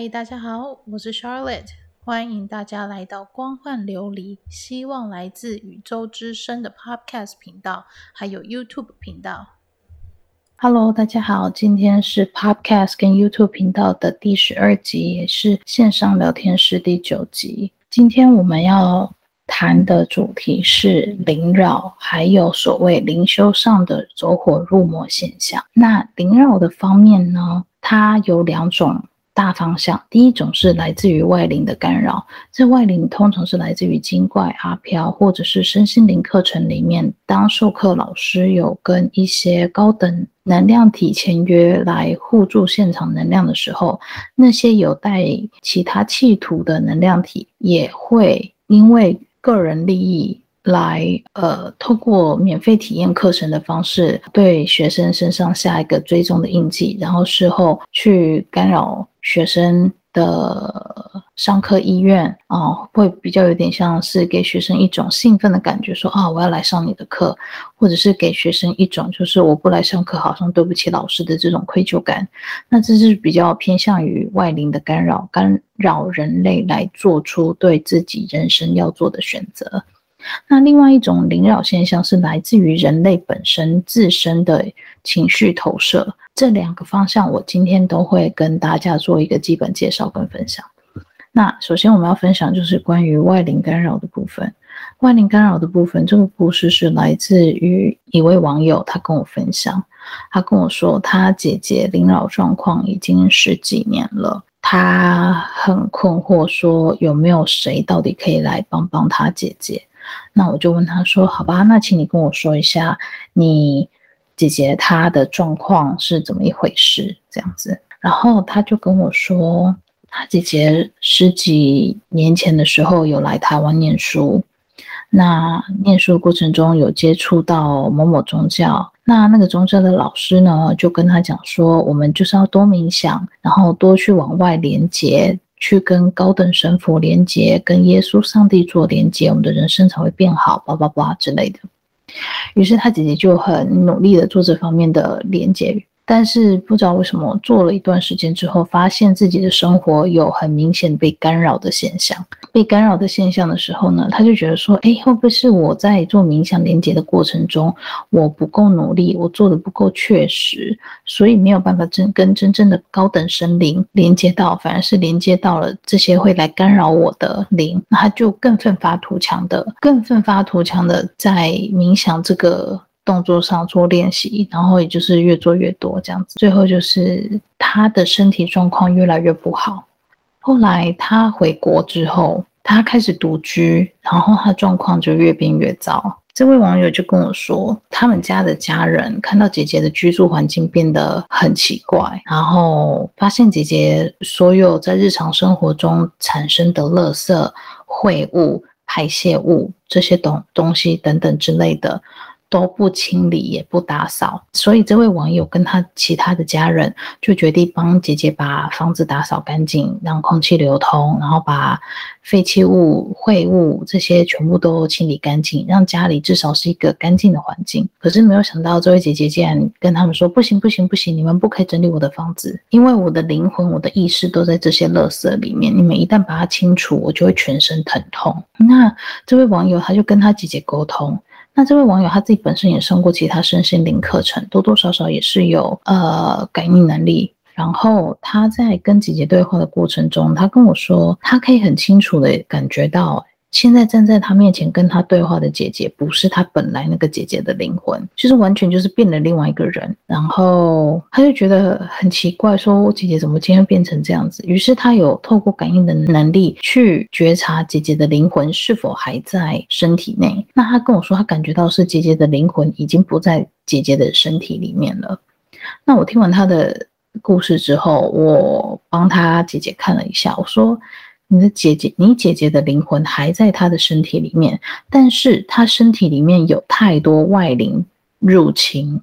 嗨，大家好，我是 Charlotte，欢迎大家来到光幻琉璃，希望来自宇宙之声的 Podcast 频道，还有 YouTube 频道。Hello，大家好，今天是 Podcast 跟 YouTube 频道的第十二集，也是线上聊天室第九集。今天我们要谈的主题是灵扰，还有所谓灵修上的走火入魔现象。那灵扰的方面呢，它有两种。大方向，第一种是来自于外灵的干扰，这外灵通常是来自于精怪、阿飘，或者是身心灵课程里面，当授课老师有跟一些高等能量体签约来互助现场能量的时候，那些有带其他企图的能量体也会因为个人利益。来，呃，透过免费体验课程的方式，对学生身上下一个追踪的印记，然后事后去干扰学生的上课意愿啊、会比较有点像是给学生一种兴奋的感觉，说啊，我要来上你的课，或者是给学生一种就是我不来上课，好像对不起老师的这种愧疚感。那这是比较偏向于外灵的干扰，干扰人类来做出对自己人生要做的选择。那另外一种灵扰现象是来自于人类本身自身的情绪投射，这两个方向我今天都会跟大家做一个基本介绍跟分享。那首先我们要分享就是关于外灵干扰的部分。外灵干扰的部分，这个故事是来自于一位网友，他跟我分享，他跟我说他姐姐灵扰状况已经十几年了，他很困惑，说有没有谁到底可以来帮帮他姐姐。那我就问他说：“好吧，那请你跟我说一下，你姐姐她的状况是怎么一回事？这样子。”然后他就跟我说，他姐姐十几年前的时候有来台湾念书，那念书过程中有接触到某某宗教，那那个宗教的老师呢，就跟他讲说，我们就是要多冥想，然后多去往外连接。去跟高等神佛连接，跟耶稣、上帝做连接，我们的人生才会变好，叭叭叭之类的。于是他姐姐就很努力的做这方面的连接。但是不知道为什么，做了一段时间之后，发现自己的生活有很明显被干扰的现象。被干扰的现象的时候呢，他就觉得说：“哎，会不会是我在做冥想连接的过程中，我不够努力，我做的不够确实，所以没有办法真跟真正的高等神灵连接到，反而是连接到了这些会来干扰我的灵。那他就更奋发图强的，更奋发图强的在冥想这个。”动作上做练习，然后也就是越做越多这样子，最后就是他的身体状况越来越不好。后来他回国之后，他开始独居，然后他状况就越变越糟。这位网友就跟我说，他们家的家人看到姐姐的居住环境变得很奇怪，然后发现姐姐所有在日常生活中产生的垃圾、秽物、排泄物这些东东西等等之类的。都不清理也不打扫，所以这位网友跟他其他的家人就决定帮姐姐把房子打扫干净，让空气流通，然后把废弃物、秽物这些全部都清理干净，让家里至少是一个干净的环境。可是没有想到，这位姐姐竟然跟他们说：“不行，不行，不行，你们不可以整理我的房子，因为我的灵魂、我的意识都在这些垃圾里面。你们一旦把它清除，我就会全身疼痛。”那这位网友他就跟他姐姐沟通。那这位网友他自己本身也上过其他身心灵课程，多多少少也是有呃感应能力。然后他在跟姐姐对话的过程中，他跟我说，他可以很清楚的感觉到。现在站在他面前跟他对话的姐姐，不是他本来那个姐姐的灵魂，就是完全就是变了另外一个人。然后他就觉得很奇怪，说姐姐怎么今天变成这样子？于是他有透过感应的能力去觉察姐姐的灵魂是否还在身体内。那他跟我说，他感觉到是姐姐的灵魂已经不在姐姐的身体里面了。那我听完他的故事之后，我帮他姐姐看了一下，我说。你的姐姐，你姐姐的灵魂还在她的身体里面，但是她身体里面有太多外灵入侵，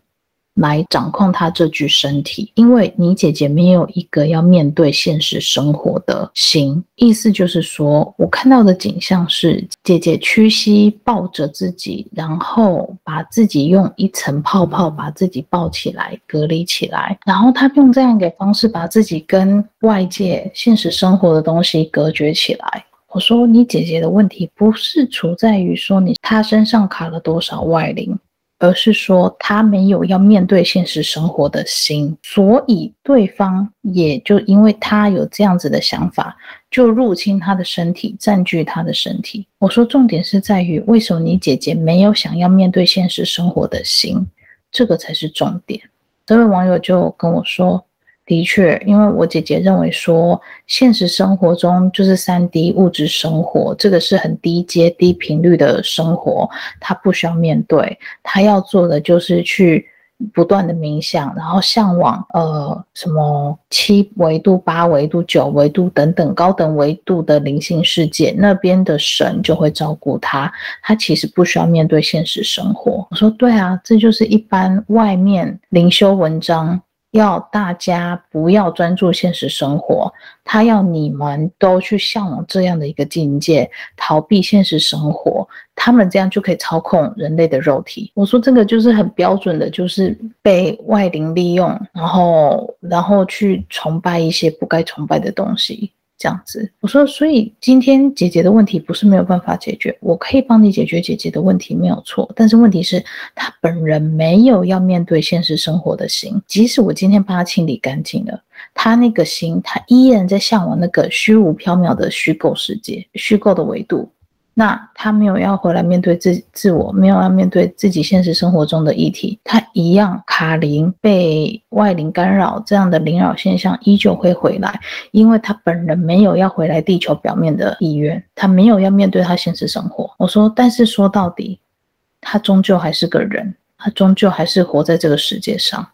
来掌控他这具身体，因为你姐姐没有一个要面对现实生活的心。意思就是说，我看到的景象是姐姐屈膝抱着自己，然后把自己用一层泡泡把自己抱起来，隔离起来，然后她用这样一个方式把自己跟外界现实生活的东西隔绝起来。我说，你姐姐的问题不是出在于说你她身上卡了多少外灵。而是说他没有要面对现实生活的心，所以对方也就因为他有这样子的想法，就入侵他的身体，占据他的身体。我说重点是在于，为什么你姐姐没有想要面对现实生活的心，这个才是重点。这位网友就跟我说。的确，因为我姐姐认为说，现实生活中就是三 D 物质生活，这个是很低阶、低频率的生活，她不需要面对，她要做的就是去不断的冥想，然后向往呃什么七维度、八维度、九维度等等高等维度的灵性世界，那边的神就会照顾她，她其实不需要面对现实生活。我说对啊，这就是一般外面灵修文章。要大家不要专注现实生活，他要你们都去向往这样的一个境界，逃避现实生活，他们这样就可以操控人类的肉体。我说这个就是很标准的，就是被外灵利用，然后然后去崇拜一些不该崇拜的东西。这样子，我说，所以今天姐姐的问题不是没有办法解决，我可以帮你解决姐姐的问题，没有错。但是问题是，她本人没有要面对现实生活的心，即使我今天帮她清理干净了，她那个心，她依然在向往那个虚无缥缈的虚构世界、虚构的维度。那他没有要回来面对自自我，没有要面对自己现实生活中的议题，他一样卡灵被外灵干扰，这样的灵扰现象依旧会回来，因为他本人没有要回来地球表面的意愿，他没有要面对他现实生活。我说，但是说到底，他终究还是个人，他终究还是活在这个世界上。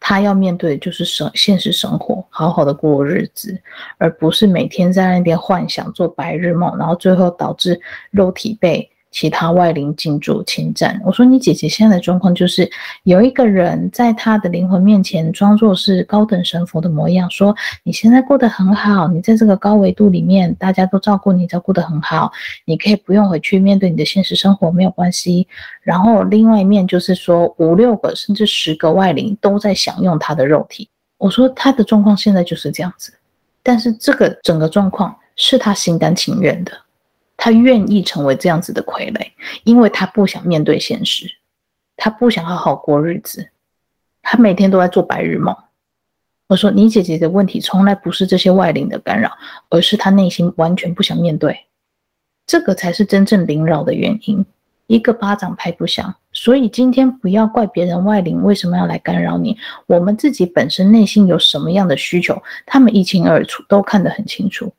他要面对的就是生现实生活，好好的过日子，而不是每天在那边幻想做白日梦，然后最后导致肉体被。其他外灵进驻侵占。我说你姐姐现在的状况就是有一个人在她的灵魂面前装作是高等神佛的模样，说你现在过得很好，你在这个高维度里面，大家都照顾你，照顾得很好，你可以不用回去面对你的现实生活，没有关系。然后另外一面就是说五六个甚至十个外灵都在享用他的肉体。我说他的状况现在就是这样子，但是这个整个状况是他心甘情愿的。他愿意成为这样子的傀儡，因为他不想面对现实，他不想好好过日子，他每天都在做白日梦。我说，你姐姐的问题从来不是这些外灵的干扰，而是他内心完全不想面对，这个才是真正灵扰的原因。一个巴掌拍不响，所以今天不要怪别人外灵为什么要来干扰你，我们自己本身内心有什么样的需求，他们一清二楚，都看得很清楚。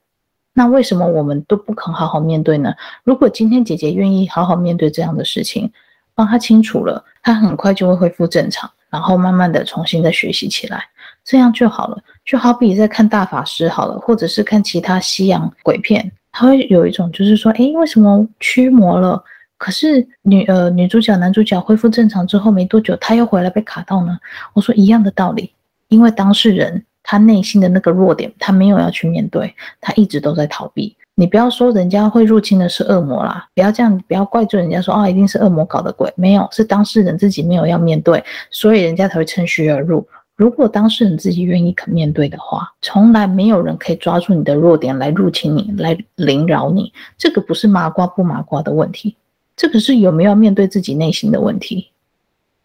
那为什么我们都不肯好好面对呢？如果今天姐姐愿意好好面对这样的事情，帮她清楚了，她很快就会恢复正常，然后慢慢的重新再学习起来，这样就好了。就好比在看大法师好了，或者是看其他西洋鬼片，他会有一种就是说，诶，为什么驱魔了，可是女呃女主角男主角恢复正常之后没多久，他又回来被卡到呢？我说一样的道理，因为当事人。他内心的那个弱点，他没有要去面对，他一直都在逃避。你不要说人家会入侵的是恶魔啦，不要这样，不要怪罪人家说啊，一定是恶魔搞的鬼。没有，是当事人自己没有要面对，所以人家才会趁虚而入。如果当事人自己愿意肯面对的话，从来没有人可以抓住你的弱点来入侵你，来凌扰你。这个不是麻瓜不麻瓜的问题，这个是有没有面对自己内心的问题。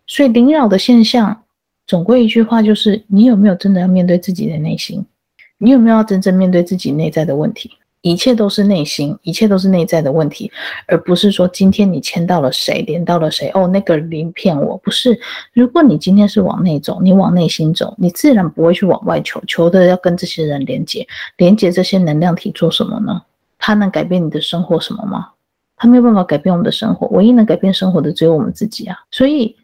所以凌扰的现象。总归一句话，就是你有没有真的要面对自己的内心？你有没有要真正面对自己内在的问题？一切都是内心，一切都是内在的问题，而不是说今天你牵到了谁，连到了谁。哦，那个灵骗我，不是。如果你今天是往内走，你往内心走，你自然不会去往外求，求的要跟这些人连接，连接这些能量体做什么呢？它能改变你的生活什么吗？它没有办法改变我们的生活，唯一能改变生活的只有我们自己啊。所以。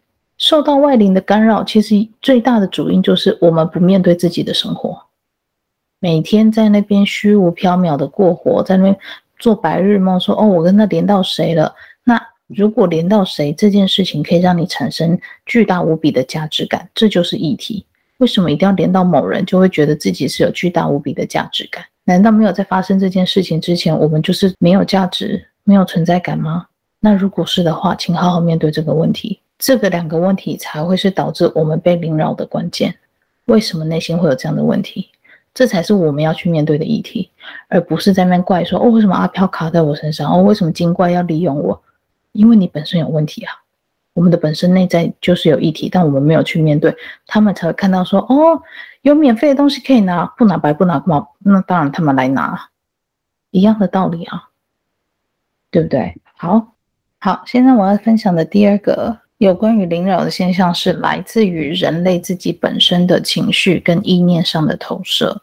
受到外灵的干扰，其实最大的主因就是我们不面对自己的生活，每天在那边虚无缥缈的过活，在那边做白日梦说，说哦，我跟他连到谁了？那如果连到谁这件事情可以让你产生巨大无比的价值感，这就是议题。为什么一定要连到某人就会觉得自己是有巨大无比的价值感？难道没有在发生这件事情之前，我们就是没有价值、没有存在感吗？那如果是的话，请好好面对这个问题。这个两个问题才会是导致我们被凌扰的关键。为什么内心会有这样的问题？这才是我们要去面对的议题，而不是在那怪说哦，为什么阿飘卡在我身上？哦，为什么精怪要利用我？因为你本身有问题啊。我们的本身内在就是有议题，但我们没有去面对，他们才会看到说哦，有免费的东西可以拿，不拿白不拿，嘛？那当然他们来拿，一样的道理啊，对不对？好，好，现在我要分享的第二个。有关于凌扰的现象是来自于人类自己本身的情绪跟意念上的投射。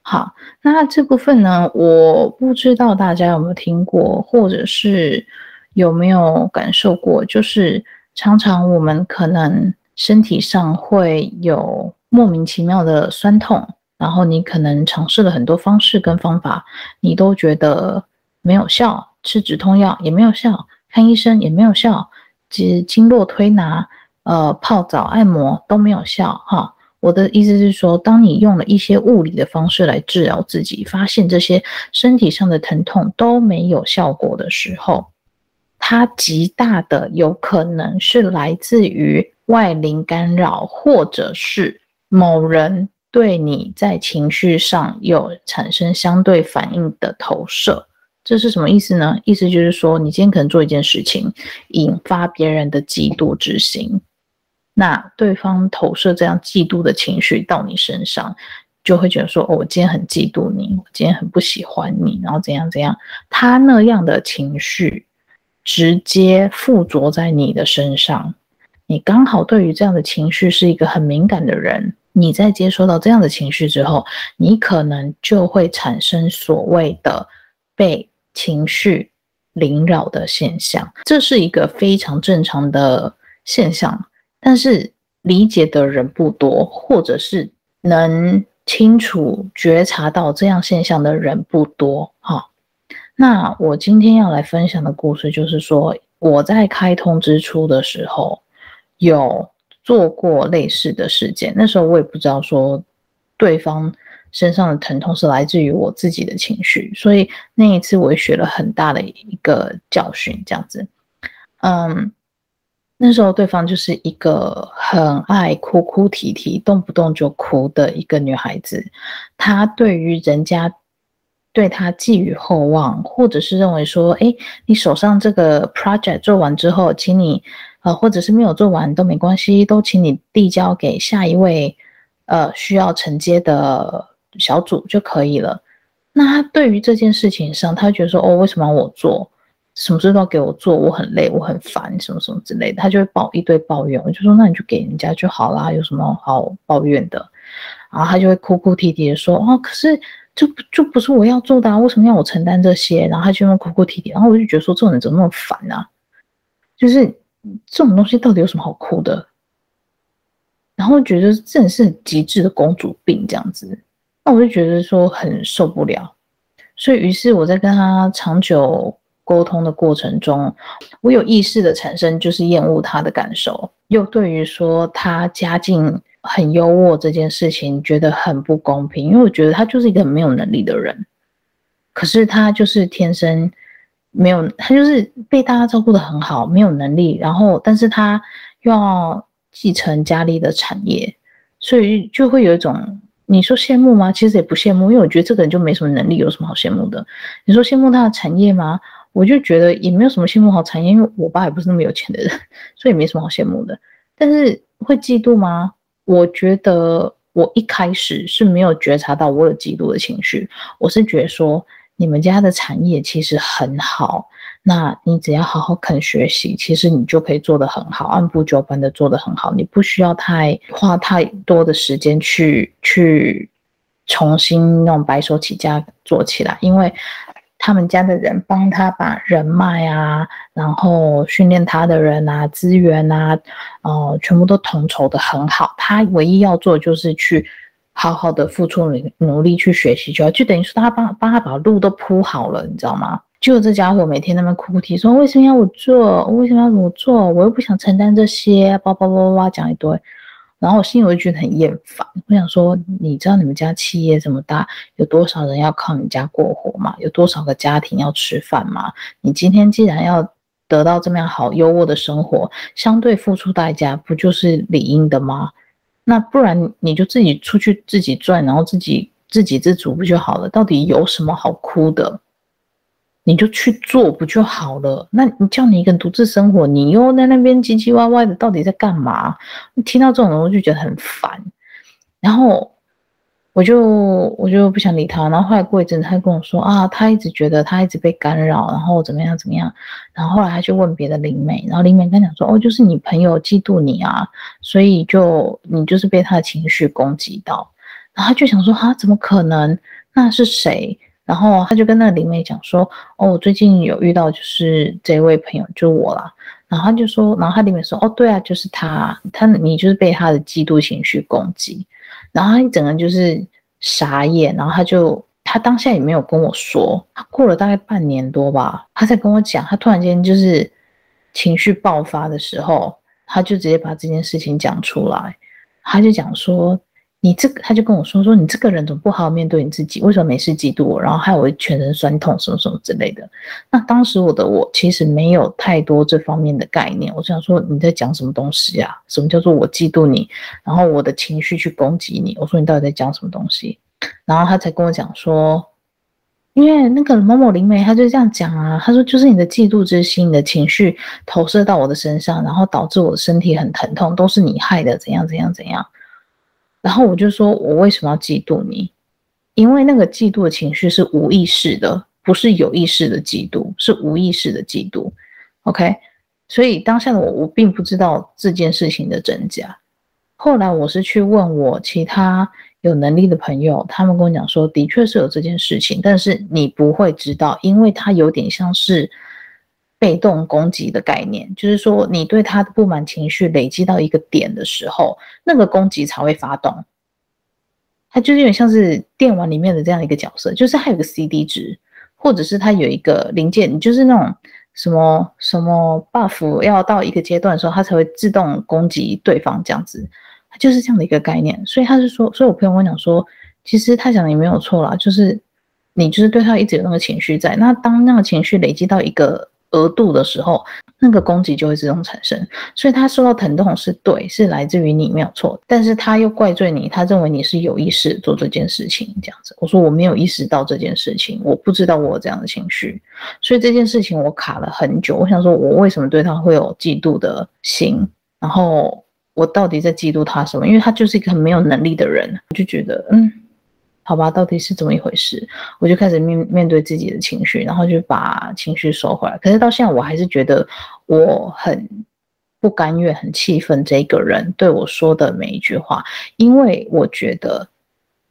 好，那这部分呢，我不知道大家有没有听过，或者是有没有感受过，就是常常我们可能身体上会有莫名其妙的酸痛，然后你可能尝试了很多方式跟方法，你都觉得没有效，吃止痛药也没有效，看医生也没有效。及经络推拿、呃泡澡、按摩都没有效哈。我的意思是说，当你用了一些物理的方式来治疗自己，发现这些身体上的疼痛都没有效果的时候，它极大的有可能是来自于外灵干扰，或者是某人对你在情绪上有产生相对反应的投射。这是什么意思呢？意思就是说，你今天可能做一件事情，引发别人的嫉妒之心，那对方投射这样嫉妒的情绪到你身上，就会觉得说，哦，我今天很嫉妒你，我今天很不喜欢你，然后怎样怎样，他那样的情绪直接附着在你的身上，你刚好对于这样的情绪是一个很敏感的人，你在接收到这样的情绪之后，你可能就会产生所谓的被。情绪凌扰的现象，这是一个非常正常的现象，但是理解的人不多，或者是能清楚觉察到这样现象的人不多。哈，那我今天要来分享的故事，就是说我在开通之初的时候，有做过类似的事件，那时候我也不知道说对方。身上的疼痛是来自于我自己的情绪，所以那一次我也学了很大的一个教训，这样子。嗯，那时候对方就是一个很爱哭哭啼啼、动不动就哭的一个女孩子。她对于人家对她寄予厚望，或者是认为说，哎，你手上这个 project 做完之后，请你呃，或者是没有做完都没关系，都请你递交给下一位呃需要承接的。小组就可以了。那他对于这件事情上，他觉得说：“哦，为什么我做？什么事都要给我做，我很累，我很烦，什么什么之类的。”他就会抱一堆抱怨。我就说：“那你就给人家就好啦，有什么好抱怨的？”然后他就会哭哭啼啼的说：“哦，可是这就不是我要做的啊，为什么要我承担这些？”然后他就会哭哭啼啼。然后我就觉得说：“这种人怎么那么烦啊？就是这种东西到底有什么好哭的？”然后觉得真的是很极致的公主病这样子。那我就觉得说很受不了，所以于是我在跟他长久沟通的过程中，我有意识的产生就是厌恶他的感受，又对于说他家境很优渥这件事情觉得很不公平，因为我觉得他就是一个很没有能力的人，可是他就是天生没有，他就是被大家照顾的很好，没有能力，然后但是他又要继承家里的产业，所以就会有一种。你说羡慕吗？其实也不羡慕，因为我觉得这个人就没什么能力，有什么好羡慕的？你说羡慕他的产业吗？我就觉得也没有什么羡慕好产业，因为我爸也不是那么有钱的人，所以没什么好羡慕的。但是会嫉妒吗？我觉得我一开始是没有觉察到我有嫉妒的情绪，我是觉得说你们家的产业其实很好。那你只要好好肯学习，其实你就可以做得很好，按部就班的做得很好。你不需要太花太多的时间去去重新那种白手起家做起来，因为他们家的人帮他把人脉啊，然后训练他的人啊，资源啊，哦、全部都统筹的很好。他唯一要做就是去好好的付出努努力去学习，就要就等于说他帮帮他把路都铺好了，你知道吗？就这家伙每天那边哭哭啼啼说，为什么要我做？为什么要怎么做？我又不想承担这些，叭叭叭叭叭讲一堆。然后我心里我就觉得很厌烦，我想说，你知道你们家企业这么大，有多少人要靠你家过活吗？有多少个家庭要吃饭吗？你今天既然要得到这么样好优渥的生活，相对付出代价不就是理应的吗？那不然你就自己出去自己赚，然后自己自给自足不就好了？到底有什么好哭的？你就去做不就好了？那你叫你一个人独自生活，你又在那边唧唧歪歪的，到底在干嘛？听到这种东西就觉得很烦，然后我就我就不想理他。然后后来过一阵子，他跟我说啊，他一直觉得他一直被干扰，然后怎么样怎么样。然后后来他就问别的灵媒，然后灵媒跟他讲说，哦，就是你朋友嫉妒你啊，所以就你就是被他的情绪攻击到。然后他就想说，啊，怎么可能？那是谁？然后他就跟那个灵媒讲说：“哦，我最近有遇到，就是这位朋友，就我啦。”然后他就说：“然后他灵媒说：‘哦，对啊，就是他，他你就是被他的嫉妒情绪攻击。’然后他一整个就是傻眼。然后他就他当下也没有跟我说。他过了大概半年多吧，他才跟我讲。他突然间就是情绪爆发的时候，他就直接把这件事情讲出来。他就讲说。”你这个，他就跟我说说，你这个人怎么不好好面对你自己？为什么没事嫉妒我？然后害我全身酸痛，什么什么之类的。那当时我的我其实没有太多这方面的概念，我想说你在讲什么东西啊？什么叫做我嫉妒你？然后我的情绪去攻击你？我说你到底在讲什么东西？然后他才跟我讲说，因为那个某某灵媒他就这样讲啊，他说就是你的嫉妒之心，你的情绪投射到我的身上，然后导致我的身体很疼痛，都是你害的，怎样怎样怎样。然后我就说，我为什么要嫉妒你？因为那个嫉妒的情绪是无意识的，不是有意识的嫉妒，是无意识的嫉妒。OK，所以当下的我，我并不知道这件事情的真假。后来我是去问我其他有能力的朋友，他们跟我讲说，的确是有这件事情，但是你不会知道，因为它有点像是。被动攻击的概念，就是说你对他的不满情绪累积到一个点的时候，那个攻击才会发动。它就是有点像是电玩里面的这样一个角色，就是它有个 CD 值，或者是它有一个零件，就是那种什么什么 buff 要到一个阶段的时候，它才会自动攻击对方这样子，它就是这样的一个概念。所以他是说，所以我朋友跟我讲说，其实他讲的也没有错啦，就是你就是对他一直有那个情绪在，那当那个情绪累积到一个。额度的时候，那个攻击就会自动产生，所以他受到疼痛是对，是来自于你没有错，但是他又怪罪你，他认为你是有意识做这件事情，这样子。我说我没有意识到这件事情，我不知道我有这样的情绪，所以这件事情我卡了很久。我想说，我为什么对他会有嫉妒的心？然后我到底在嫉妒他什么？因为他就是一个很没有能力的人，我就觉得嗯。好吧，到底是怎么一回事？我就开始面面对自己的情绪，然后就把情绪收回来。可是到现在，我还是觉得我很不甘愿、很气愤这个人对我说的每一句话，因为我觉得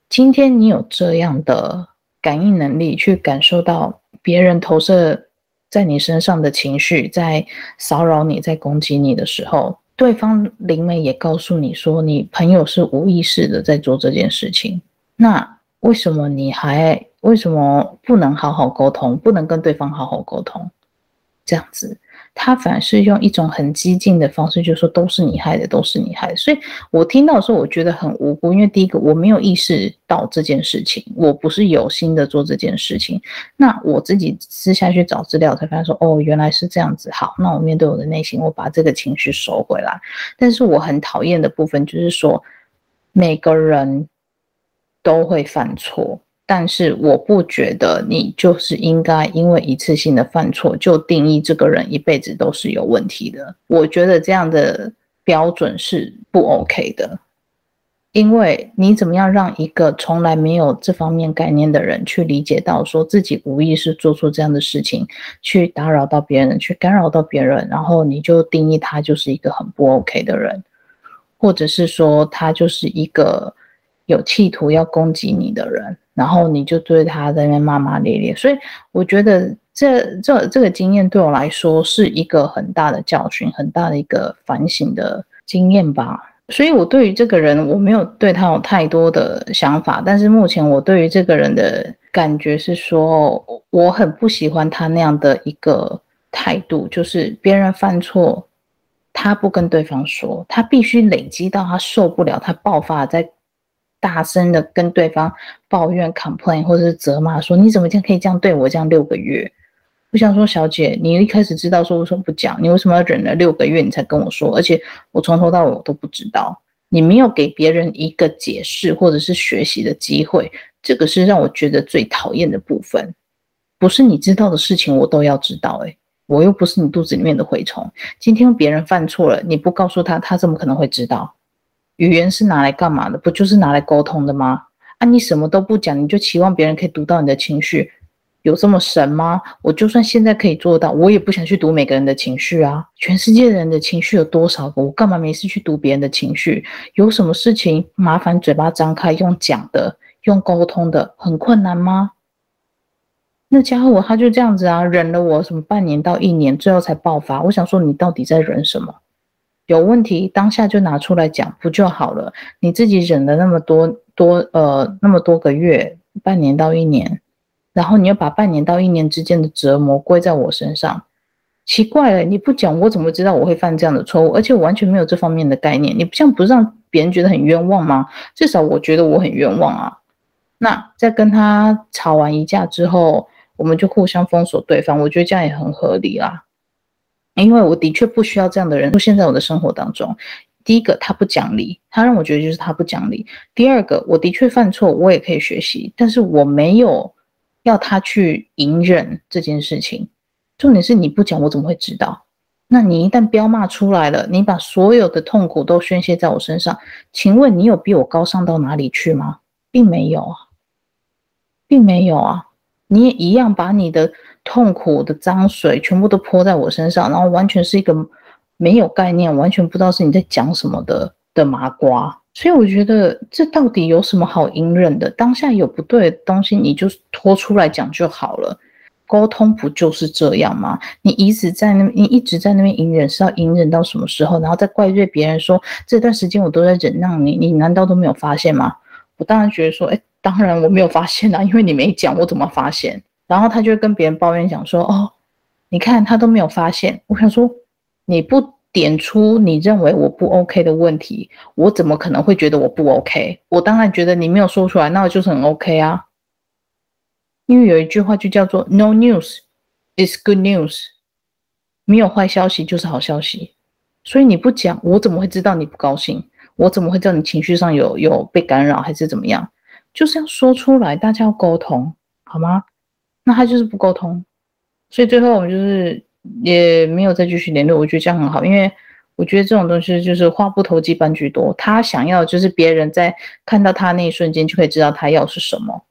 今天你有这样的感应能力，去感受到别人投射在你身上的情绪，在骚扰你、在攻击你的时候，对方灵媒也告诉你说，你朋友是无意识的在做这件事情，那。为什么你还为什么不能好好沟通，不能跟对方好好沟通？这样子，他反而是用一种很激进的方式，就是说都是你害的，都是你害的。所以我听到的时候，我觉得很无辜，因为第一个我没有意识到这件事情，我不是有心的做这件事情。那我自己私下去找资料，才发现说，哦，原来是这样子。好，那我面对我的内心，我把这个情绪收回来。但是我很讨厌的部分就是说，每个人。都会犯错，但是我不觉得你就是应该因为一次性的犯错就定义这个人一辈子都是有问题的。我觉得这样的标准是不 OK 的，因为你怎么样让一个从来没有这方面概念的人去理解到说自己无意识做出这样的事情，去打扰到别人，去干扰到别人，然后你就定义他就是一个很不 OK 的人，或者是说他就是一个。有企图要攻击你的人，然后你就对他在那边骂骂咧咧，所以我觉得这这这个经验对我来说是一个很大的教训，很大的一个反省的经验吧。所以我对于这个人，我没有对他有太多的想法，但是目前我对于这个人的感觉是说，我很不喜欢他那样的一个态度，就是别人犯错，他不跟对方说，他必须累积到他受不了，他爆发在大声的跟对方抱怨、complain 或者是责骂，说你怎么这样可以这样对我这样六个月？我想说，小姐，你一开始知道说为什么不讲？你为什么要忍了六个月你才跟我说？而且我从头到尾我都不知道，你没有给别人一个解释或者是学习的机会。这个是让我觉得最讨厌的部分，不是你知道的事情我都要知道，诶，我又不是你肚子里面的蛔虫。今天别人犯错了，你不告诉他，他怎么可能会知道？语言是拿来干嘛的？不就是拿来沟通的吗？啊，你什么都不讲，你就期望别人可以读到你的情绪，有这么神吗？我就算现在可以做到，我也不想去读每个人的情绪啊。全世界人的情绪有多少个？我干嘛没事去读别人的情绪？有什么事情麻烦嘴巴张开用讲的？用沟通的很困难吗？那家伙他就这样子啊，忍了我什么半年到一年，最后才爆发。我想说，你到底在忍什么？有问题当下就拿出来讲不就好了？你自己忍了那么多多呃那么多个月，半年到一年，然后你又把半年到一年之间的折磨归在我身上，奇怪了，你不讲我怎么知道我会犯这样的错误？而且我完全没有这方面的概念，你不像不是让别人觉得很冤枉吗？至少我觉得我很冤枉啊。那在跟他吵完一架之后，我们就互相封锁对方。我觉得这样也很合理啦，因为我的确不需要这样的人出现在我的生活当中。第一个，他不讲理，他让我觉得就是他不讲理。第二个，我的确犯错，我也可以学习，但是我没有要他去隐忍这件事情。重点是你不讲，我怎么会知道？那你一旦飙骂出来了，你把所有的痛苦都宣泄在我身上，请问你有比我高尚到哪里去吗？并没有啊。并没有啊，你也一样把你的痛苦的脏水全部都泼在我身上，然后完全是一个没有概念，完全不知道是你在讲什么的的麻瓜。所以我觉得这到底有什么好隐忍的？当下有不对的东西，你就拖出来讲就好了。沟通不就是这样吗？你一直在那，你一直在那边隐忍，是要隐忍到什么时候？然后再怪罪别人说这段时间我都在忍让你，你难道都没有发现吗？我当然觉得说，哎。当然我没有发现啊，因为你没讲，我怎么发现？然后他就跟别人抱怨讲说：“哦，你看他都没有发现。”我想说，你不点出你认为我不 OK 的问题，我怎么可能会觉得我不 OK？我当然觉得你没有说出来，那我就是很 OK 啊。因为有一句话就叫做 “No news is good news”，没有坏消息就是好消息。所以你不讲，我怎么会知道你不高兴？我怎么会知道你情绪上有有被干扰还是怎么样？就是要说出来，大家要沟通，好吗？那他就是不沟通，所以最后我们就是也没有再继续联络。我觉得这样很好，因为我觉得这种东西就是话不投机半句多。他想要就是别人在看到他那一瞬间就可以知道他要是什么，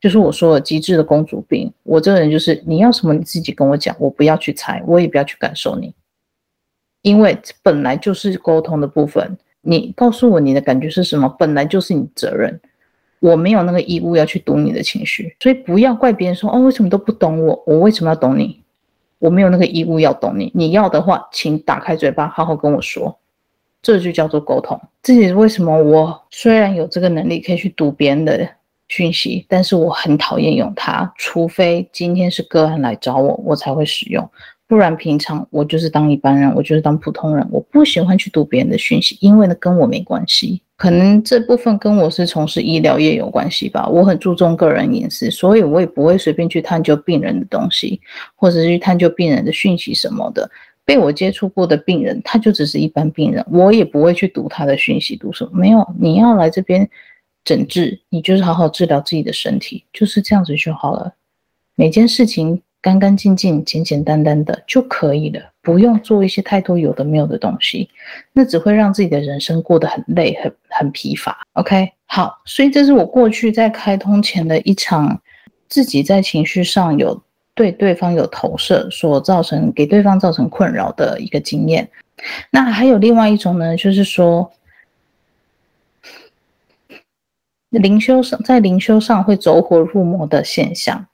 就是我说的极致的公主病。我这个人就是你要什么你自己跟我讲，我不要去猜，我也不要去感受你，因为本来就是沟通的部分。你告诉我你的感觉是什么，本来就是你责任。我没有那个义务要去读你的情绪，所以不要怪别人说哦，为什么都不懂我？我为什么要懂你？我没有那个义务要懂你。你要的话，请打开嘴巴，好好跟我说，这就叫做沟通。这也是为什么我虽然有这个能力可以去读别人的讯息，但是我很讨厌用它，除非今天是个案来找我，我才会使用。不然平常我就是当一般人，我就是当普通人，我不喜欢去读别人的讯息，因为呢跟我没关系。可能这部分跟我是从事医疗业有关系吧，我很注重个人隐私，所以我也不会随便去探究病人的东西，或者是去探究病人的讯息什么的。被我接触过的病人，他就只是一般病人，我也不会去读他的讯息，读什么？没有，你要来这边诊治，你就是好好治疗自己的身体，就是这样子就好了。每件事情。干干净净、简简单单的就可以了，不用做一些太多有的没有的东西，那只会让自己的人生过得很累、很很疲乏。OK，好，所以这是我过去在开通前的一场自己在情绪上有对对方有投射所造成给对方造成困扰的一个经验。那还有另外一种呢，就是说灵修上在灵修上会走火入魔的现象。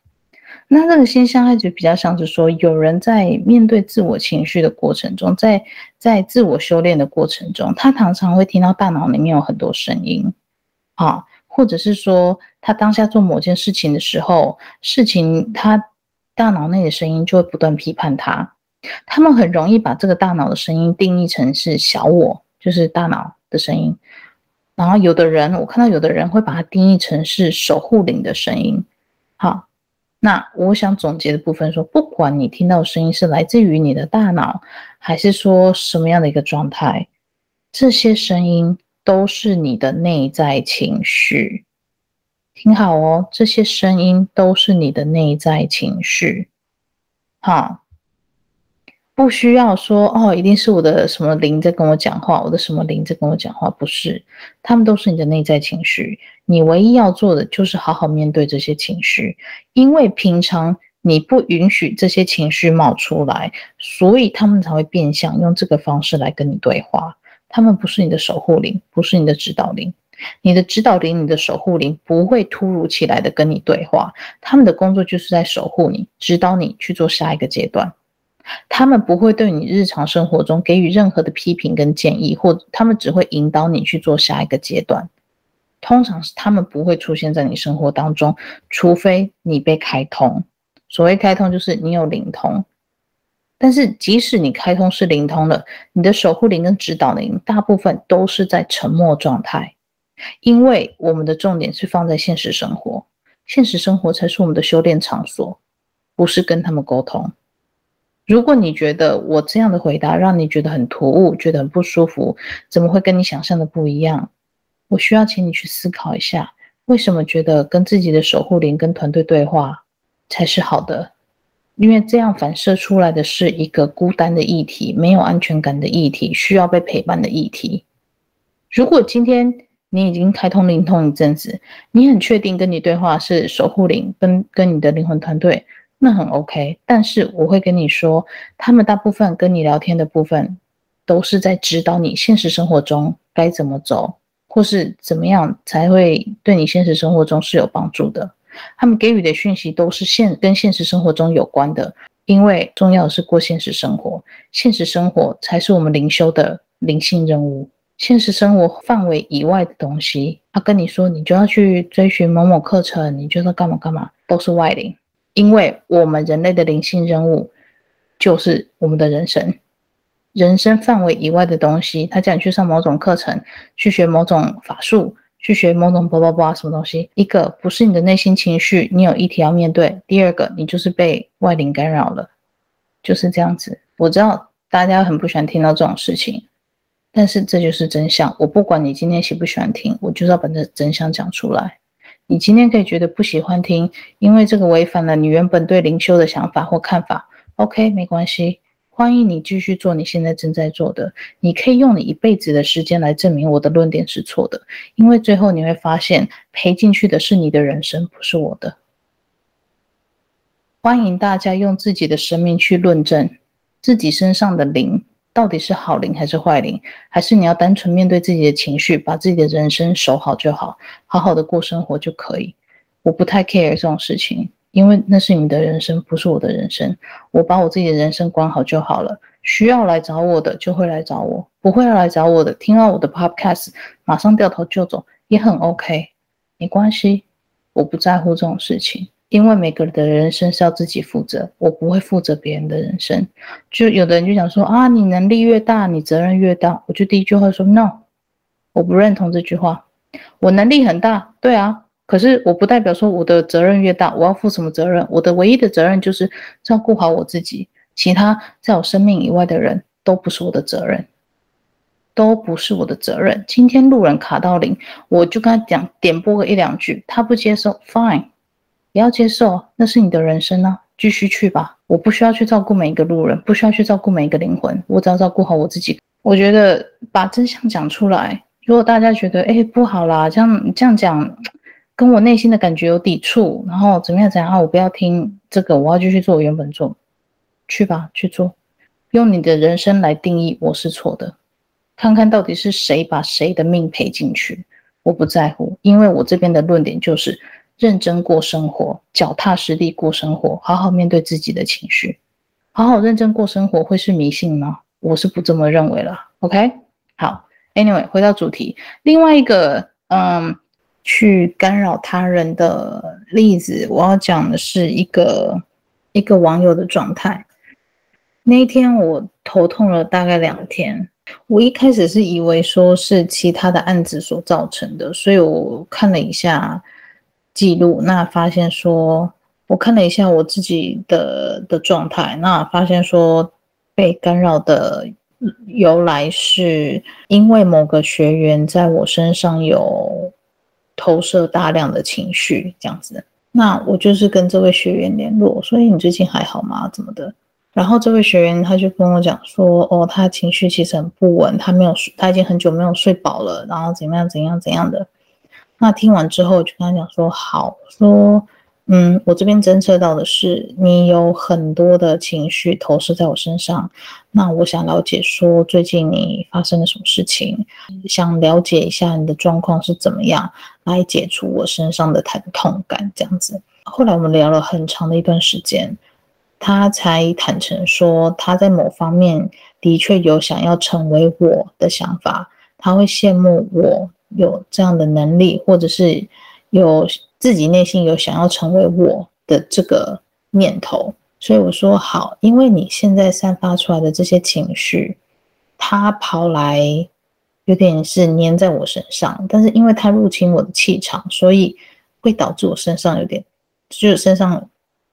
那这个现象，它就比较像是说，有人在面对自我情绪的过程中，在在自我修炼的过程中，他常常会听到大脑里面有很多声音，啊，或者是说他当下做某件事情的时候，事情他大脑内的声音就会不断批判他。他们很容易把这个大脑的声音定义成是小我，就是大脑的声音。然后有的人，我看到有的人会把它定义成是守护灵的声音。好，那我想总结的部分说，不管你听到的声音是来自于你的大脑，还是说什么样的一个状态，这些声音都是你的内在情绪。听好哦，这些声音都是你的内在情绪。好。不需要说哦，一定是我的什么灵在跟我讲话，我的什么灵在跟我讲话，不是，他们都是你的内在情绪。你唯一要做的就是好好面对这些情绪，因为平常你不允许这些情绪冒出来，所以他们才会变相用这个方式来跟你对话。他们不是你的守护灵，不是你的指导灵，你的指导灵、你的守护灵不会突如其来的跟你对话，他们的工作就是在守护你，指导你去做下一个阶段。他们不会对你日常生活中给予任何的批评跟建议，或他们只会引导你去做下一个阶段。通常是他们不会出现在你生活当中，除非你被开通。所谓开通，就是你有灵通。但是即使你开通是灵通了，你的守护灵跟指导灵大部分都是在沉默状态，因为我们的重点是放在现实生活，现实生活才是我们的修炼场所，不是跟他们沟通。如果你觉得我这样的回答让你觉得很突兀，觉得很不舒服，怎么会跟你想象的不一样？我需要请你去思考一下，为什么觉得跟自己的守护灵跟团队对话才是好的？因为这样反射出来的是一个孤单的议题，没有安全感的议题，需要被陪伴的议题。如果今天你已经开通灵通一阵子，你很确定跟你对话是守护灵跟跟你的灵魂团队。那很 OK，但是我会跟你说，他们大部分跟你聊天的部分，都是在指导你现实生活中该怎么走，或是怎么样才会对你现实生活中是有帮助的。他们给予的讯息都是现跟现实生活中有关的，因为重要的是过现实生活，现实生活才是我们灵修的灵性任务。现实生活范围以外的东西，他跟你说，你就要去追寻某某课程，你就要干嘛干嘛，都是外灵。因为我们人类的灵性任务就是我们的人生，人生范围以外的东西，他叫你去上某种课程，去学某种法术，去学某种叭叭叭什么东西。一个不是你的内心情绪，你有议题要面对；第二个，你就是被外灵干扰了，就是这样子。我知道大家很不喜欢听到这种事情，但是这就是真相。我不管你今天喜不喜欢听，我就是要把这真相讲出来。你今天可以觉得不喜欢听，因为这个违反了你原本对灵修的想法或看法。OK，没关系，欢迎你继续做你现在正在做的。你可以用你一辈子的时间来证明我的论点是错的，因为最后你会发现赔进去的是你的人生，不是我的。欢迎大家用自己的生命去论证自己身上的灵。到底是好灵还是坏灵？还是你要单纯面对自己的情绪，把自己的人生守好就好，好好的过生活就可以。我不太 care 这种事情，因为那是你的人生，不是我的人生。我把我自己的人生管好就好了。需要来找我的就会来找我，不会来找我的，听到我的 podcast 马上掉头就走也很 OK，没关系，我不在乎这种事情。因为每个人的人生是要自己负责，我不会负责别人的人生。就有的人就讲说啊，你能力越大，你责任越大。我就第一句话说 no，我不认同这句话。我能力很大，对啊，可是我不代表说我的责任越大，我要负什么责任？我的唯一的责任就是照顾好我自己，其他在我生命以外的人都不是我的责任，都不是我的责任。今天路人卡到零，我就跟他讲点播个一两句，他不接受，fine。不要接受，那是你的人生啊，继续去吧。我不需要去照顾每一个路人，不需要去照顾每一个灵魂，我只要照顾好我自己。我觉得把真相讲出来，如果大家觉得哎不好啦，这样这样讲跟我内心的感觉有抵触，然后怎么样怎样啊，我不要听这个，我要继续做我原本做，去吧，去做，用你的人生来定义我是错的，看看到底是谁把谁的命赔进去，我不在乎，因为我这边的论点就是。认真过生活，脚踏实地过生活，好好面对自己的情绪，好好认真过生活，会是迷信吗？我是不这么认为了。OK，好，Anyway，回到主题，另外一个，嗯，去干扰他人的例子，我要讲的是一个一个网友的状态。那一天我头痛了大概两天，我一开始是以为说是其他的案子所造成的，所以我看了一下记录，那发现说，我看了一下我自己的的状态，那发现说被干扰的由来是因为某个学员在我身上有。投射大量的情绪，这样子，那我就是跟这位学员联络，所以你最近还好吗？怎么的？然后这位学员他就跟我讲说，哦，他情绪其实很不稳，他没有，他已经很久没有睡饱了，然后怎么样怎样怎样的。那听完之后，就跟他讲说，好，说。嗯，我这边侦测到的是你有很多的情绪投射在我身上，那我想了解说最近你发生了什么事情，想了解一下你的状况是怎么样，来解除我身上的疼痛感这样子。后来我们聊了很长的一段时间，他才坦诚说他在某方面的确有想要成为我的想法，他会羡慕我有这样的能力，或者是有。自己内心有想要成为我的这个念头，所以我说好，因为你现在散发出来的这些情绪，它跑来有点是粘在我身上，但是因为它入侵我的气场，所以会导致我身上有点，就是身上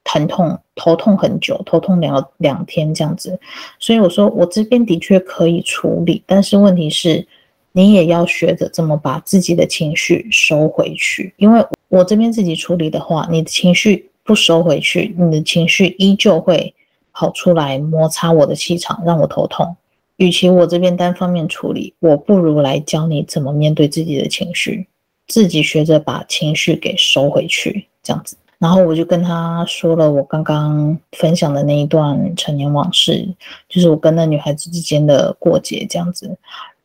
疼痛、头痛很久，头痛两两天这样子。所以我说我这边的确可以处理，但是问题是，你也要学着怎么把自己的情绪收回去，因为。我这边自己处理的话，你的情绪不收回去，你的情绪依旧会跑出来摩擦我的气场，让我头痛。与其我这边单方面处理，我不如来教你怎么面对自己的情绪，自己学着把情绪给收回去，这样子。然后我就跟他说了我刚刚分享的那一段陈年往事，就是我跟那女孩子之间的过节，这样子。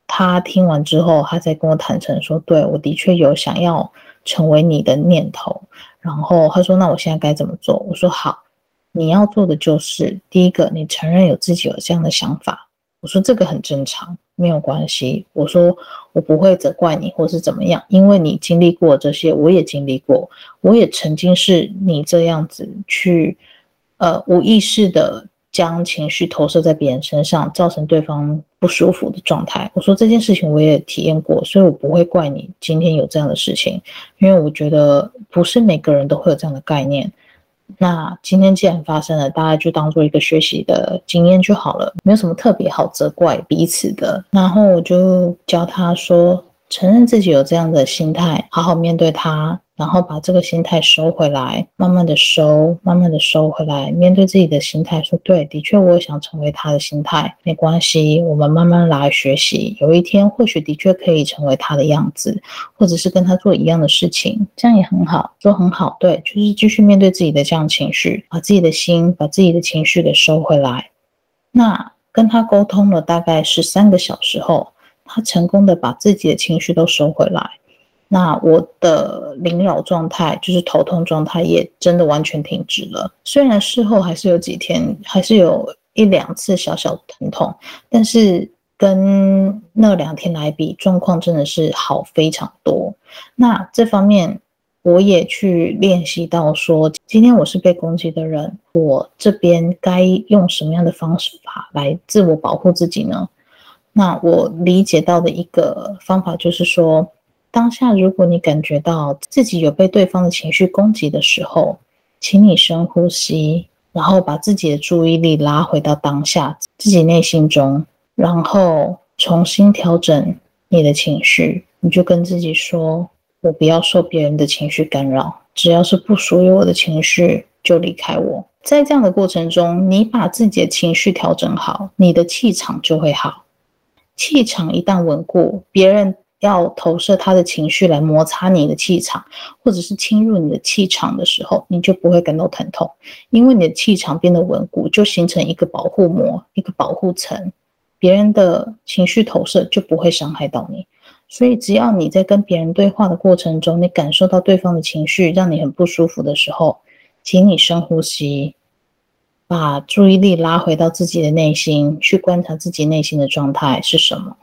他听完之后，他再跟我坦诚说：“对，我的确有想要。”成为你的念头，然后他说：“那我现在该怎么做？”我说：“好，你要做的就是第一个，你承认有自己有这样的想法。”我说：“这个很正常，没有关系。”我说：“我不会责怪你，或是怎么样，因为你经历过这些，我也经历过，我也曾经是你这样子去，呃，无意识的。”将情绪投射在别人身上，造成对方不舒服的状态。我说这件事情我也体验过，所以我不会怪你今天有这样的事情，因为我觉得不是每个人都会有这样的概念。那今天既然发生了，大家就当做一个学习的经验就好了，没有什么特别好责怪彼此的。然后我就教他说，承认自己有这样的心态，好好面对他。然后把这个心态收回来，慢慢的收，慢慢的收回来，面对自己的心态，说对，的确我也想成为他的心态，没关系，我们慢慢来学习，有一天或许的确可以成为他的样子，或者是跟他做一样的事情，这样也很好，说很好，对，就是继续面对自己的这样情绪，把自己的心，把自己的情绪给收回来。那跟他沟通了大概是三个小时后，他成功的把自己的情绪都收回来。那我的临老状态，就是头痛状态，也真的完全停止了。虽然事后还是有几天，还是有一两次小小疼痛，但是跟那两天来比，状况真的是好非常多。那这方面我也去练习到说，今天我是被攻击的人，我这边该用什么样的方式法来自我保护自己呢？那我理解到的一个方法就是说。当下，如果你感觉到自己有被对方的情绪攻击的时候，请你深呼吸，然后把自己的注意力拉回到当下，自己内心中，然后重新调整你的情绪。你就跟自己说：“我不要受别人的情绪干扰，只要是不属于我的情绪，就离开我。”在这样的过程中，你把自己的情绪调整好，你的气场就会好。气场一旦稳固，别人。要投射他的情绪来摩擦你的气场，或者是侵入你的气场的时候，你就不会感到疼痛，因为你的气场变得稳固，就形成一个保护膜、一个保护层，别人的情绪投射就不会伤害到你。所以，只要你在跟别人对话的过程中，你感受到对方的情绪让你很不舒服的时候，请你深呼吸，把注意力拉回到自己的内心，去观察自己内心的状态是什么。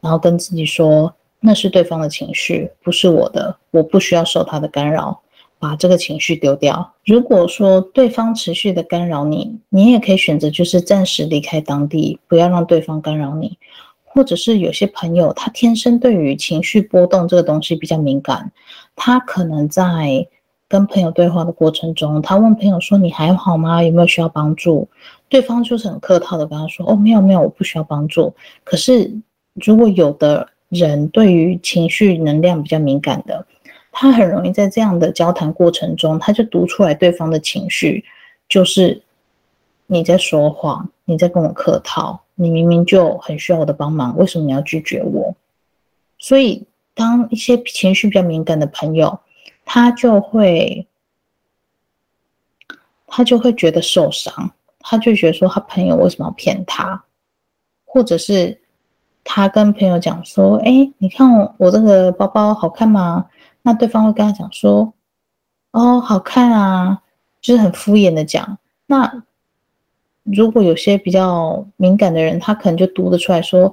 然后跟自己说，那是对方的情绪，不是我的，我不需要受他的干扰，把这个情绪丢掉。如果说对方持续的干扰你，你也可以选择就是暂时离开当地，不要让对方干扰你。或者是有些朋友，他天生对于情绪波动这个东西比较敏感，他可能在跟朋友对话的过程中，他问朋友说：“你还好吗？有没有需要帮助？”对方就是很客套的跟他说：“哦，没有没有，我不需要帮助。”可是如果有的人对于情绪能量比较敏感的，他很容易在这样的交谈过程中，他就读出来对方的情绪，就是你在说谎，你在跟我客套。你明明就很需要我的帮忙，为什么你要拒绝我？所以，当一些情绪比较敏感的朋友，他就会，他就会觉得受伤，他就觉得说他朋友为什么要骗他，或者是他跟朋友讲说：“哎，你看我我这个包包好看吗？”那对方会跟他讲说：“哦，好看啊。”就是很敷衍的讲。那如果有些比较敏感的人，他可能就读得出来说：“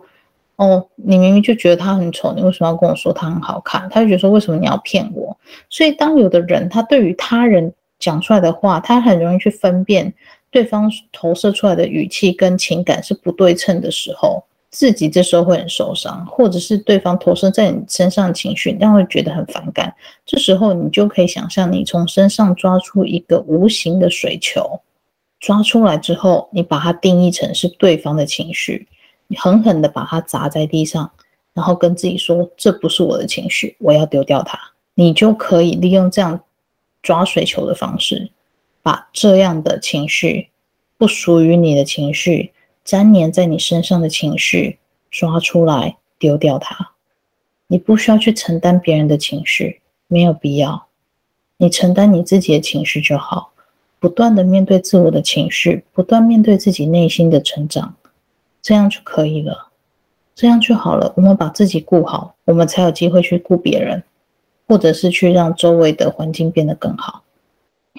哦，你明明就觉得他很丑，你为什么要跟我说他很好看？”他就觉得说：“为什么你要骗我？”所以，当有的人他对于他人讲出来的话，他很容易去分辨对方投射出来的语气跟情感是不对称的时候，自己这时候会很受伤，或者是对方投射在你身上情绪，让会觉得很反感。这时候，你就可以想象，你从身上抓出一个无形的水球。抓出来之后，你把它定义成是对方的情绪，狠狠地把它砸在地上，然后跟自己说：“这不是我的情绪，我要丢掉它。”你就可以利用这样抓水球的方式，把这样的情绪，不属于你的情绪，粘黏在你身上的情绪抓出来，丢掉它。你不需要去承担别人的情绪，没有必要，你承担你自己的情绪就好。不断的面对自我的情绪，不断面对自己内心的成长，这样就可以了，这样就好了。我们把自己顾好，我们才有机会去顾别人，或者是去让周围的环境变得更好。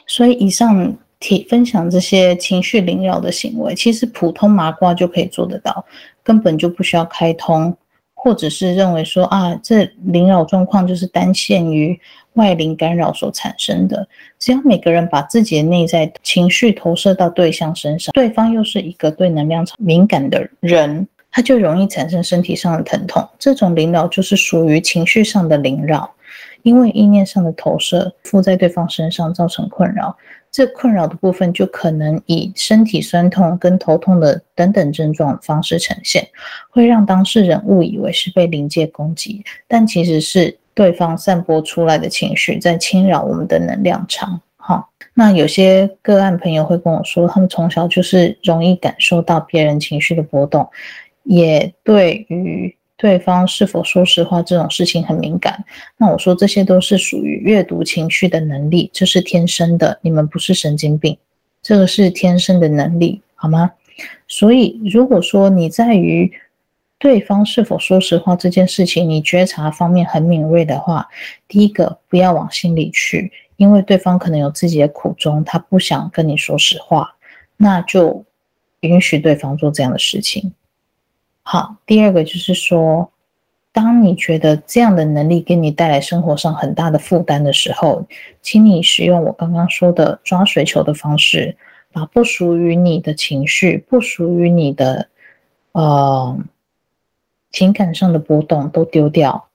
所以，以上提分享这些情绪灵扰的行为，其实普通麻瓜就可以做得到，根本就不需要开通。或者是认为说啊，这灵扰状况就是单限于外灵干扰所产生的。只要每个人把自己的内在情绪投射到对象身上，对方又是一个对能量场敏感的人，他就容易产生身体上的疼痛。这种灵扰就是属于情绪上的灵扰，因为意念上的投射附在对方身上造成困扰。这困扰的部分就可能以身体酸痛跟头痛的等等症状方式呈现，会让当事人误以为是被灵界攻击，但其实是对方散播出来的情绪在侵扰我们的能量场。好，那有些个案朋友会跟我说，他们从小就是容易感受到别人情绪的波动，也对于。对方是否说实话这种事情很敏感，那我说这些都是属于阅读情绪的能力，这是天生的，你们不是神经病，这个是天生的能力，好吗？所以如果说你在于对方是否说实话这件事情，你觉察方面很敏锐的话，第一个不要往心里去，因为对方可能有自己的苦衷，他不想跟你说实话，那就允许对方做这样的事情。好，第二个就是说，当你觉得这样的能力给你带来生活上很大的负担的时候，请你使用我刚刚说的抓水球的方式，把不属于你的情绪、不属于你的呃情感上的波动都丢掉，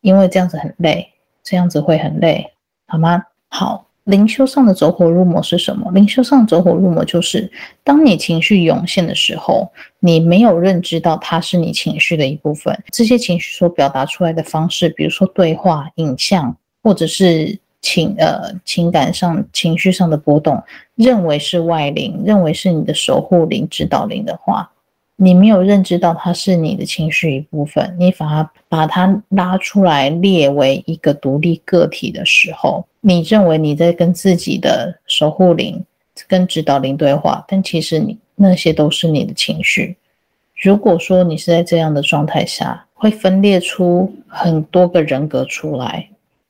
因为这样子很累，这样子会很累，好吗？好。灵修上的走火入魔是什么？灵修上走火入魔就是，当你情绪涌现的时候，你没有认知到它是你情绪的一部分。这些情绪所表达出来的方式，比如说对话、影像，或者是情呃情感上、情绪上的波动，认为是外灵，认为是你的守护灵、指导灵的话。你没有认知到它是你的情绪一部分，你反而把它拉出来列为一个独立个体的时候，你认为你在跟自己的守护灵、跟指导灵对话，但其实你那些都是你的情绪。如果说你是在这样的状态下，会分裂出很多个人格出来。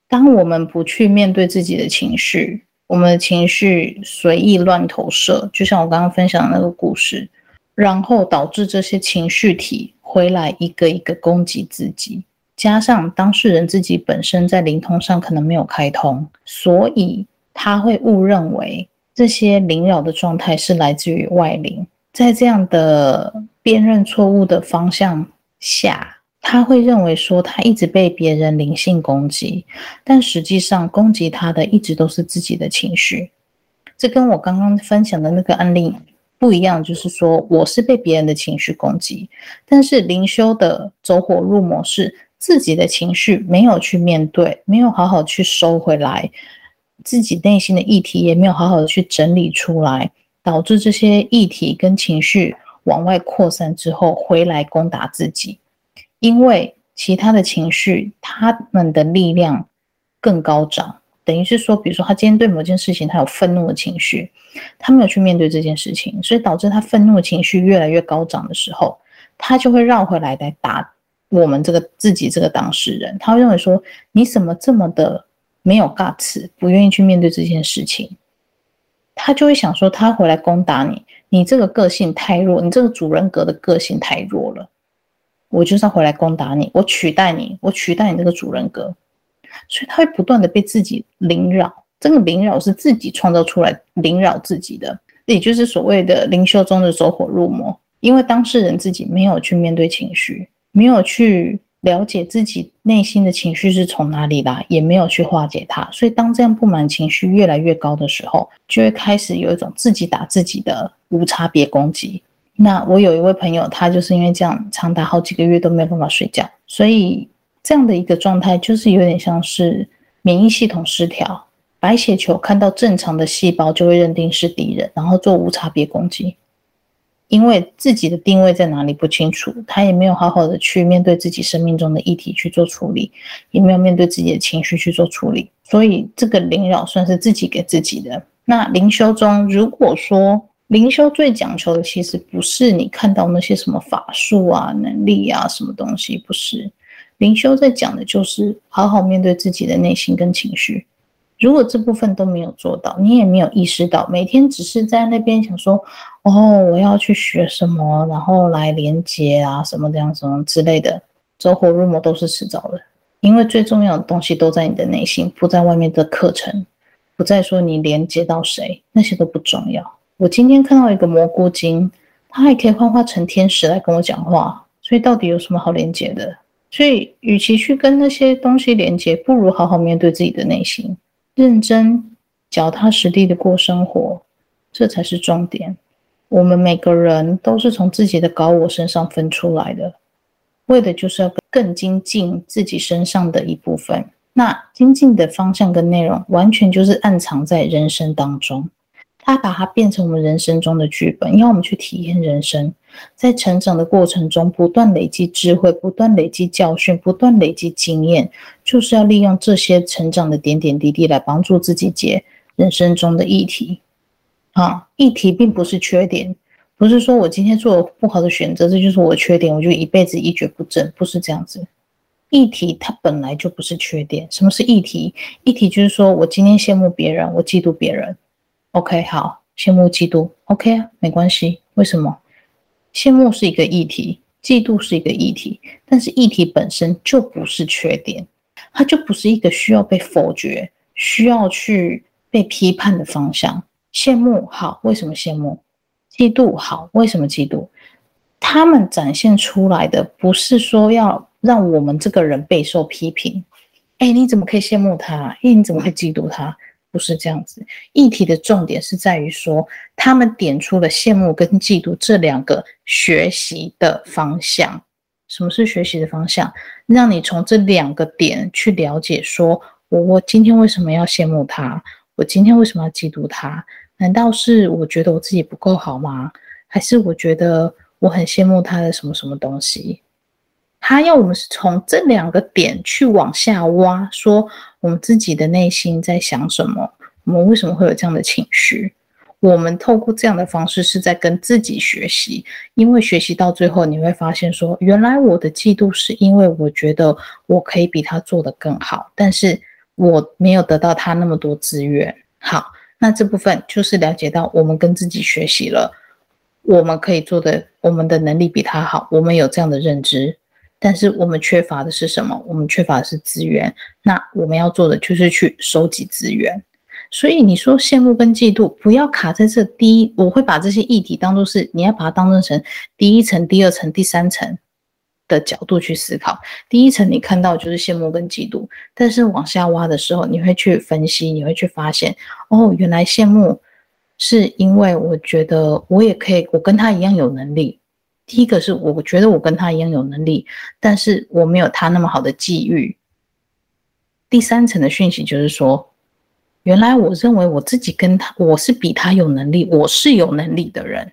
当我们不去面对自己的情绪，我们的情绪随意乱投射，就像我刚刚分享的那个故事。然后导致这些情绪体回来一个一个攻击自己，加上当事人自己本身在灵通上可能没有开通，所以他会误认为这些灵扰的状态是来自于外灵。在这样的辨认错误的方向下，他会认为说他一直被别人灵性攻击，但实际上攻击他的一直都是自己的情绪。这跟我刚刚分享的那个案例不一样，就是说我是被别人的情绪攻击，但是灵修的走火入魔是自己的情绪没有去面对，没有好好去收回来，自己内心的议题也没有好好的去整理出来，导致这些议题跟情绪往外扩散之后回来攻打自己，因为其他的情绪他们的力量更高涨。等于是说，比如说他今天对某件事情他有愤怒的情绪，他没有去面对这件事情，所以导致他愤怒的情绪越来越高涨的时候，他就会绕回来来打我们这个自己这个当事人。他会认为说，你怎么这么的没有 guts，不愿意去面对这件事情？他就会想说，他回来攻打你，你这个个性太弱，你这个主人格的个性太弱了，我就是要回来攻打你，我取代你，我取代你这个主人格。所以他会不断的被自己凌扰，这个凌扰是自己创造出来凌扰自己的，也就是所谓的灵修中的走火入魔。因为当事人自己没有去面对情绪，没有去了解自己内心的情绪是从哪里来，也没有去化解它，所以当这样不满情绪越来越高的时候，就会开始有一种自己打自己的无差别攻击。那我有一位朋友，他就是因为这样长达好几个月都没有办法睡觉，所以。这样的一个状态，就是有点像是免疫系统失调，白血球看到正常的细胞就会认定是敌人，然后做无差别攻击。因为自己的定位在哪里不清楚，他也没有好好的去面对自己生命中的议题去做处理，也没有面对自己的情绪去做处理，所以这个灵扰算是自己给自己的。那灵修中，如果说灵修最讲求的，其实不是你看到那些什么法术啊、能力啊、什么东西，不是。灵修在讲的就是好好面对自己的内心跟情绪。如果这部分都没有做到，你也没有意识到，每天只是在那边想说：“哦，我要去学什么，然后来连接啊，什么这样什么之类的，走火入魔都是迟早的。因为最重要的东西都在你的内心，不在外面的课程，不在说你连接到谁，那些都不重要。我今天看到一个蘑菇精，它还可以幻化成天使来跟我讲话，所以到底有什么好连接的？所以，与其去跟那些东西连接，不如好好面对自己的内心，认真、脚踏实地的过生活，这才是重点。我们每个人都是从自己的高我身上分出来的，为的就是要更精进自己身上的一部分。那精进的方向跟内容，完全就是暗藏在人生当中。他把它变成我们人生中的剧本，要我们去体验人生，在成长的过程中不断累积智慧，不断累积教训，不断累积经验，就是要利用这些成长的点点滴滴来帮助自己解人生中的议题。啊，议题并不是缺点，不是说我今天做了不好的选择，这就是我的缺点，我就一辈子一蹶不振，不是这样子。议题它本来就不是缺点。什么是议题？议题就是说我今天羡慕别人，我嫉妒别人。OK，好，羡慕嫉妒，OK 啊，没关系。为什么？羡慕是一个议题，嫉妒是一个议题，但是议题本身就不是缺点，它就不是一个需要被否决、需要去被批判的方向。羡慕好，为什么羡慕？嫉妒好，为什么嫉妒？他们展现出来的不是说要让我们这个人备受批评。哎，你怎么可以羡慕他？哎，你怎么会嫉妒他？不是这样子，议题的重点是在于说，他们点出了羡慕跟嫉妒这两个学习的方向。什么是学习的方向？让你从这两个点去了解说，我我今天为什么要羡慕他？我今天为什么要嫉妒他？难道是我觉得我自己不够好吗？还是我觉得我很羡慕他的什么什么东西？他要我们是从这两个点去往下挖，说我们自己的内心在想什么，我们为什么会有这样的情绪？我们透过这样的方式是在跟自己学习，因为学习到最后你会发现说，原来我的嫉妒是因为我觉得我可以比他做得更好，但是我没有得到他那么多资源。好，那这部分就是了解到我们跟自己学习了，我们可以做的，我们的能力比他好，我们有这样的认知。但是我们缺乏的是什么？我们缺乏的是资源。那我们要做的就是去收集资源。所以你说羡慕跟嫉妒，不要卡在这第一。我会把这些议题当做是，你要把它当成成第一层、第二层、第三层的角度去思考。第一层你看到就是羡慕跟嫉妒，但是往下挖的时候，你会去分析，你会去发现，哦，原来羡慕是因为我觉得我也可以，我跟他一样有能力。第一个是我觉得我跟他一样有能力，但是我没有他那么好的际遇。第三层的讯息就是说。原来我认为我自己跟他，我是比他有能力，我是有能力的人。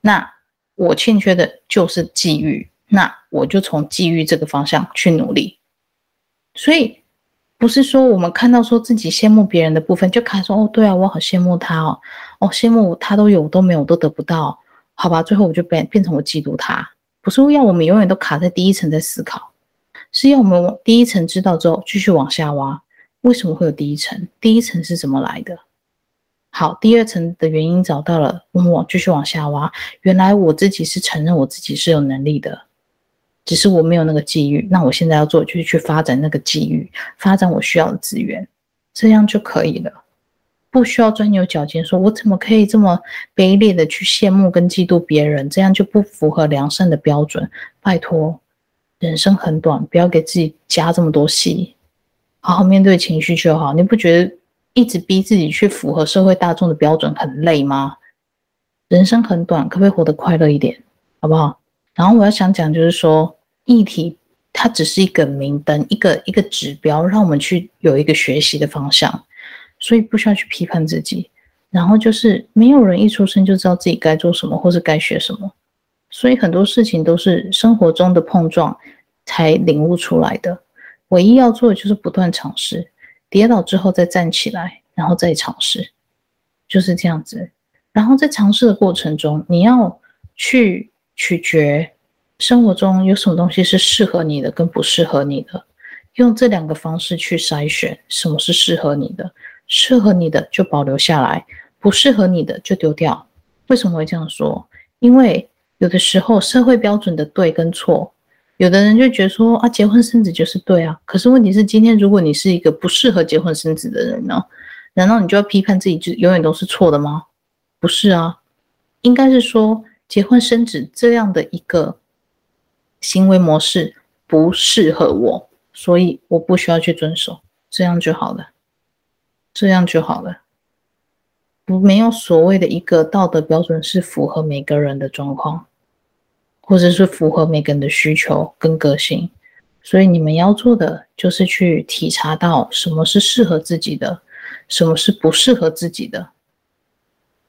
那我欠缺的就是际遇，那我就从际遇这个方向去努力。所以不是说我们看到说自己羡慕别人的部分，就开始说哦，对啊，我好羡慕他哦，哦，羡慕他都有，我都没有，都得不到，好吧，最后我就变变成我嫉妒他。不是要我们永远都卡在第一层在思考，是要我们第一层知道之后继续往下挖。为什么会有第一层？第一层是怎么来的？好，第二层的原因找到了，我们往继续往下挖。原来我自己是承认我自己是有能力的，只是我没有那个机遇。那我现在要做就是去发展那个机遇，发展我需要的资源，这样就可以了。不需要钻牛角尖，说我怎么可以这么卑劣的去羡慕跟嫉妒别人？这样就不符合良善的标准。拜托，人生很短，不要给自己加这么多戏。好好面对情绪就好，你不觉得一直逼自己去符合社会大众的标准很累吗？人生很短，可不可以活得快乐一点，好不好？然后我要想讲就是说，议题它只是一个明灯，一个一个指标，让我们去有一个学习的方向，所以不需要去批判自己。然后就是没有人一出生就知道自己该做什么或是该学什么，所以很多事情都是生活中的碰撞才领悟出来的。唯一要做的就是不断尝试，跌倒之后再站起来，然后再尝试，就是这样子。然后在尝试的过程中，你要去取决生活中有什么东西是适合你的，跟不适合你的，用这两个方式去筛选什么是适合你的，适合你的就保留下来，不适合你的就丢掉。为什么会这样说？因为有的时候社会标准的对跟错。有的人就觉得说啊，结婚生子就是对啊。可是问题是，今天如果你是一个不适合结婚生子的人呢，难道你就要批判自己就永远都是错的吗？不是啊，应该是说结婚生子这样的一个行为模式不适合我，所以我不需要去遵守，这样就好了，这样就好了。不，没有所谓的一个道德标准是符合每个人的状况。或者是符合每个人的需求跟个性，所以你们要做的就是去体察到什么是适合自己的，什么是不适合自己的，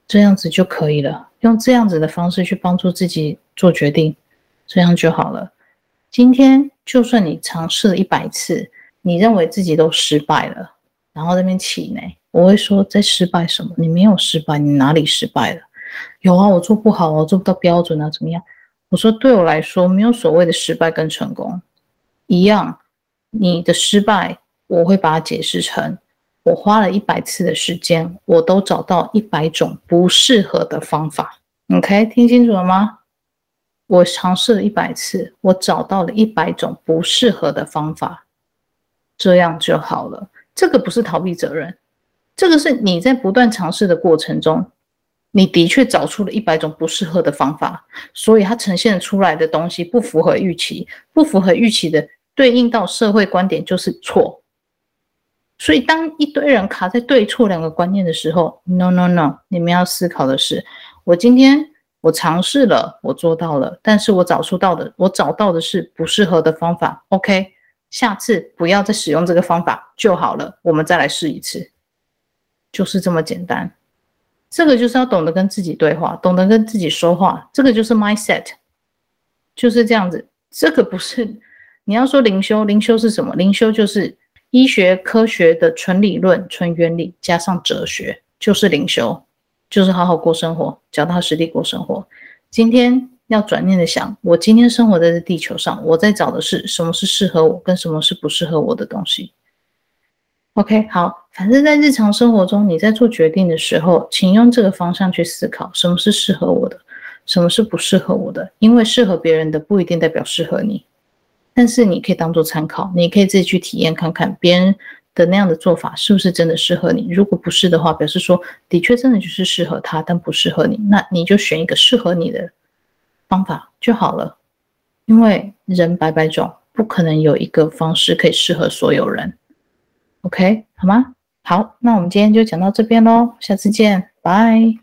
这样子就可以了。用这样子的方式去帮助自己做决定，这样就好了。今天就算你尝试了一百次，你认为自己都失败了，然后在那边气馁，我会说在失败什么？你没有失败，你哪里失败了？有啊，我做不好，我做不到标准啊，怎么样？我说，对我来说，没有所谓的失败跟成功一样。你的失败，我会把它解释成，我花了一百次的时间，我都找到一百种不适合的方法。OK，听清楚了吗？我尝试了一百次，我找到了一百种不适合的方法，这样就好了。这个不是逃避责任，这个是你在不断尝试的过程中。你的确找出了一百种不适合的方法，所以它呈现出来的东西不符合预期，不符合预期的对应到社会观点就是错。所以当一堆人卡在对错两个观念的时候，no no no，你们要思考的是：我今天我尝试了，我做到了，但是我找出到的，我找到的是不适合的方法。OK，下次不要再使用这个方法就好了，我们再来试一次，就是这么简单。这个就是要懂得跟自己对话，懂得跟自己说话。这个就是 mindset，就是这样子。这个不是你要说灵修，灵修是什么？灵修就是医学科学的纯理论、纯原理加上哲学，就是灵修，就是好好过生活，脚踏实地过生活。今天要转念的想，我今天生活在这地球上，我在找的是什么是适合我，跟什么是不适合我的东西。OK，好，反正在日常生活中，你在做决定的时候，请用这个方向去思考，什么是适合我的，什么是不适合我的？因为适合别人的不一定代表适合你，但是你可以当做参考，你可以自己去体验看看别人的那样的做法是不是真的适合你。如果不是的话，表示说的确真的就是适合他，但不适合你，那你就选一个适合你的方法就好了。因为人百百种，不可能有一个方式可以适合所有人。OK，好吗？好，那我们今天就讲到这边喽，下次见，拜。